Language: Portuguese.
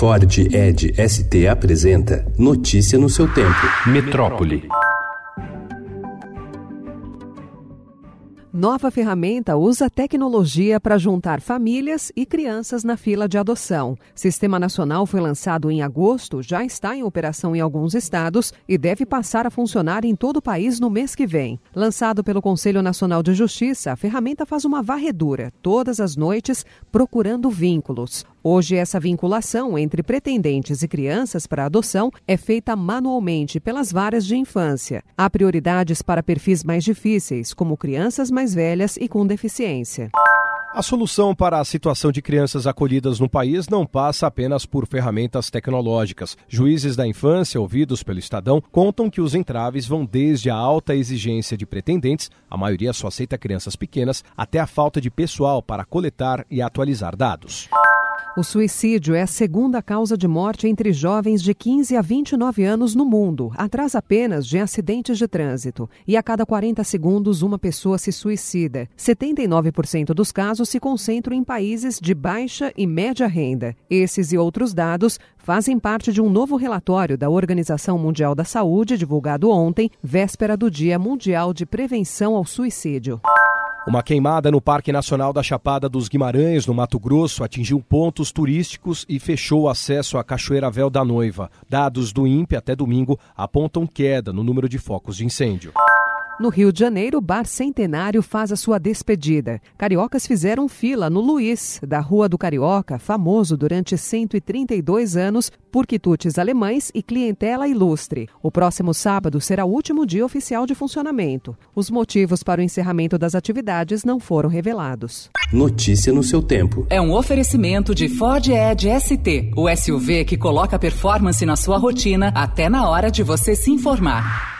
Ford Ed ST apresenta Notícia no seu tempo. Metrópole. Nova ferramenta usa tecnologia para juntar famílias e crianças na fila de adoção. Sistema Nacional foi lançado em agosto, já está em operação em alguns estados e deve passar a funcionar em todo o país no mês que vem. Lançado pelo Conselho Nacional de Justiça, a ferramenta faz uma varredura todas as noites procurando vínculos. Hoje, essa vinculação entre pretendentes e crianças para adoção é feita manualmente pelas varas de infância. Há prioridades para perfis mais difíceis, como crianças mais velhas e com deficiência. A solução para a situação de crianças acolhidas no país não passa apenas por ferramentas tecnológicas. Juízes da infância, ouvidos pelo Estadão, contam que os entraves vão desde a alta exigência de pretendentes, a maioria só aceita crianças pequenas, até a falta de pessoal para coletar e atualizar dados. O suicídio é a segunda causa de morte entre jovens de 15 a 29 anos no mundo, atrás apenas de acidentes de trânsito. E a cada 40 segundos, uma pessoa se suicida. 79% dos casos se concentram em países de baixa e média renda. Esses e outros dados fazem parte de um novo relatório da Organização Mundial da Saúde, divulgado ontem, véspera do Dia Mundial de Prevenção ao Suicídio. Uma queimada no Parque Nacional da Chapada dos Guimarães, no Mato Grosso, atingiu pontos turísticos e fechou o acesso à Cachoeira Véu da Noiva. Dados do INPE até domingo apontam queda no número de focos de incêndio. No Rio de Janeiro, o Bar Centenário faz a sua despedida. Cariocas fizeram fila no Luiz, da Rua do Carioca, famoso durante 132 anos por quitutes alemães e clientela ilustre. O próximo sábado será o último dia oficial de funcionamento. Os motivos para o encerramento das atividades não foram revelados. Notícia no seu tempo. É um oferecimento de Ford Edge ST, o SUV que coloca performance na sua rotina até na hora de você se informar.